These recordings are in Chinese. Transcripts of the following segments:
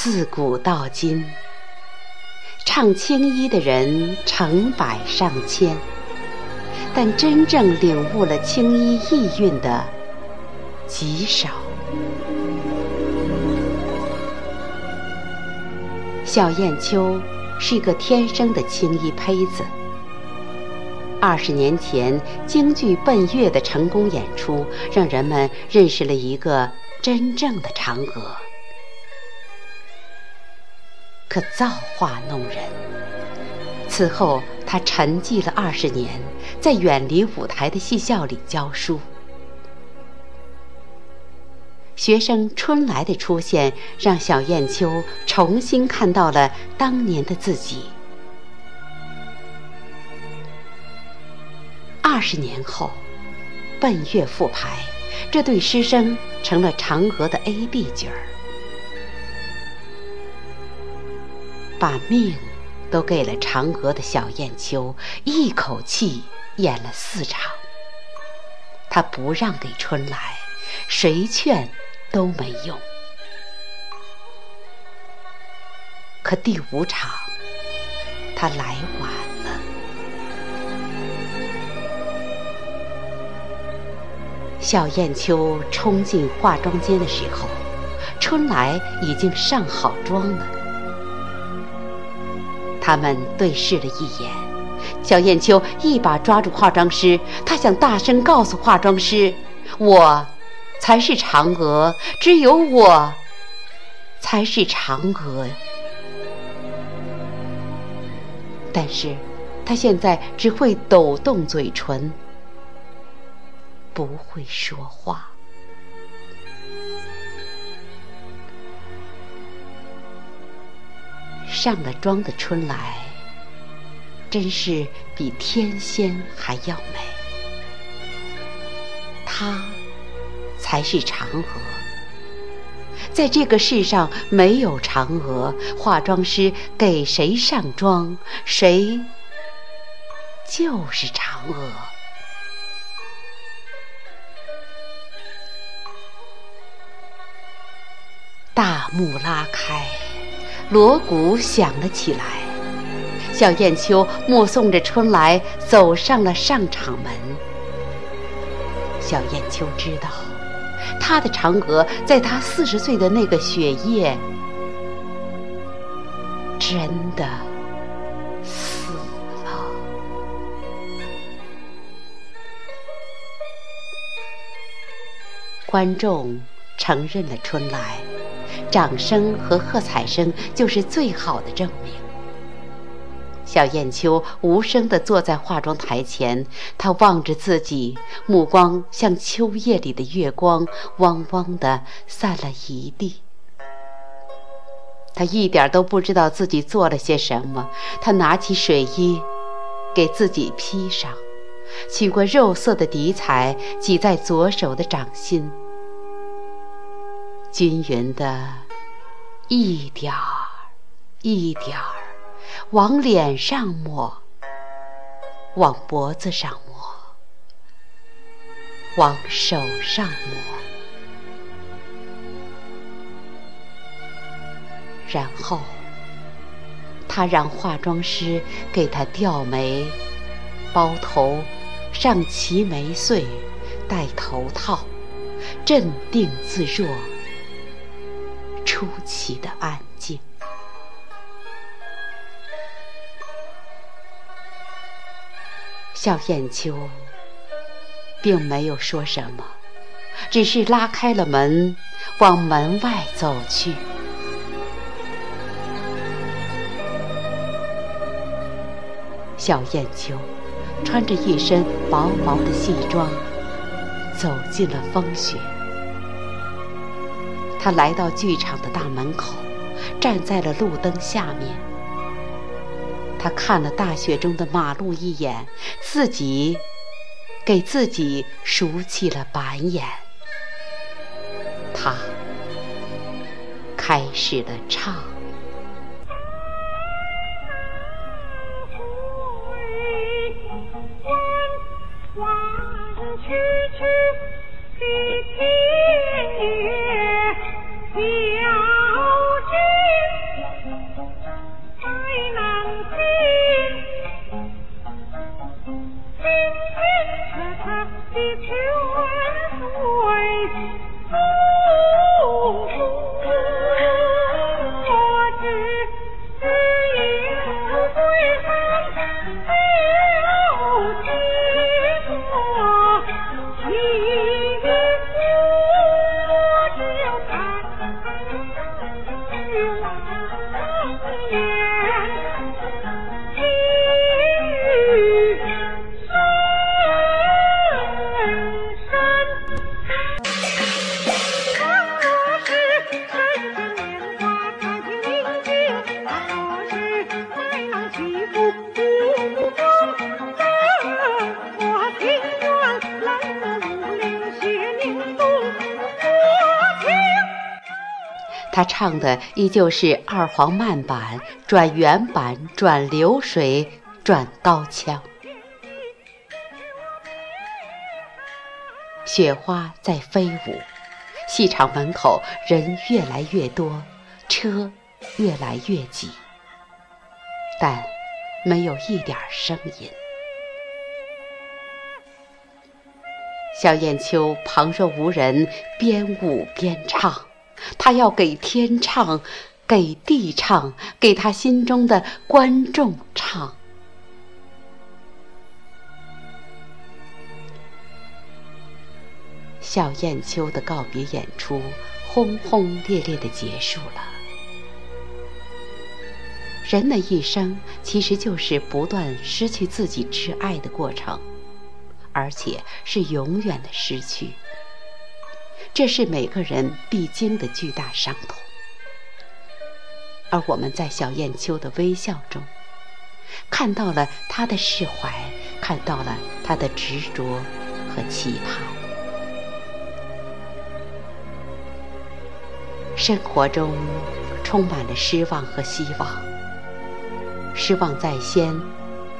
自古到今，唱青衣的人成百上千，但真正领悟了青衣意蕴的极少。小燕秋是一个天生的青衣胚子。二十年前，京剧《奔月》的成功演出，让人们认识了一个真正的嫦娥。可造化弄人，此后他沉寂了二十年，在远离舞台的戏校里教书。学生春来的出现，让小燕秋重新看到了当年的自己。二十年后，奔月复排，这对师生成了嫦娥的 A、B 角儿，把命都给了嫦娥的小燕秋，一口气演了四场。他不让给春来，谁劝？都没用。可第五场，他来晚了。小燕秋冲进化妆间的时候，春来已经上好妆了。他们对视了一眼，小燕秋一把抓住化妆师，她想大声告诉化妆师：“我。”才是嫦娥，只有我才是嫦娥。但是，他现在只会抖动嘴唇，不会说话。上了妆的春来，真是比天仙还要美。她。才是嫦娥，在这个世上没有嫦娥，化妆师给谁上妆，谁就是嫦娥。大幕拉开，锣鼓响了起来，小燕秋目送着春来走上了上场门。小燕秋知道。他的嫦娥，在他四十岁的那个雪夜，真的死了。观众承认了春来，掌声和喝彩声就是最好的证明。小燕秋无声地坐在化妆台前，她望着自己，目光像秋夜里的月光，汪汪地散了一地。她一点都不知道自己做了些什么。她拿起水衣，给自己披上，取过肉色的底彩，挤在左手的掌心，均匀的，一点儿，一点儿。往脸上抹，往脖子上抹，往手上抹，然后他让化妆师给他吊眉、包头、上齐眉穗、戴头套，镇定自若，出奇的安静。小燕秋并没有说什么，只是拉开了门，往门外走去。小燕秋穿着一身薄薄的戏装，走进了风雪。他来到剧场的大门口，站在了路灯下面。他看了大雪中的马路一眼，自己给自己竖起了板眼。他开始了唱。对他唱的依旧是二黄慢板转原板转流水转高腔。雪花在飞舞，戏场门口人越来越多，车越来越挤，但没有一点声音。小燕秋旁若无人，边舞边唱。他要给天唱，给地唱，给他心中的观众唱。小燕秋的告别演出轰轰烈烈的结束了。人的一生其实就是不断失去自己挚爱的过程。而且是永远的失去，这是每个人必经的巨大伤痛。而我们在小燕秋的微笑中，看到了他的释怀，看到了他的执着和期盼。生活中充满了失望和希望，失望在先，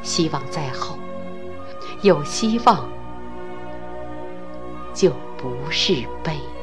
希望在后。有希望，就不是悲。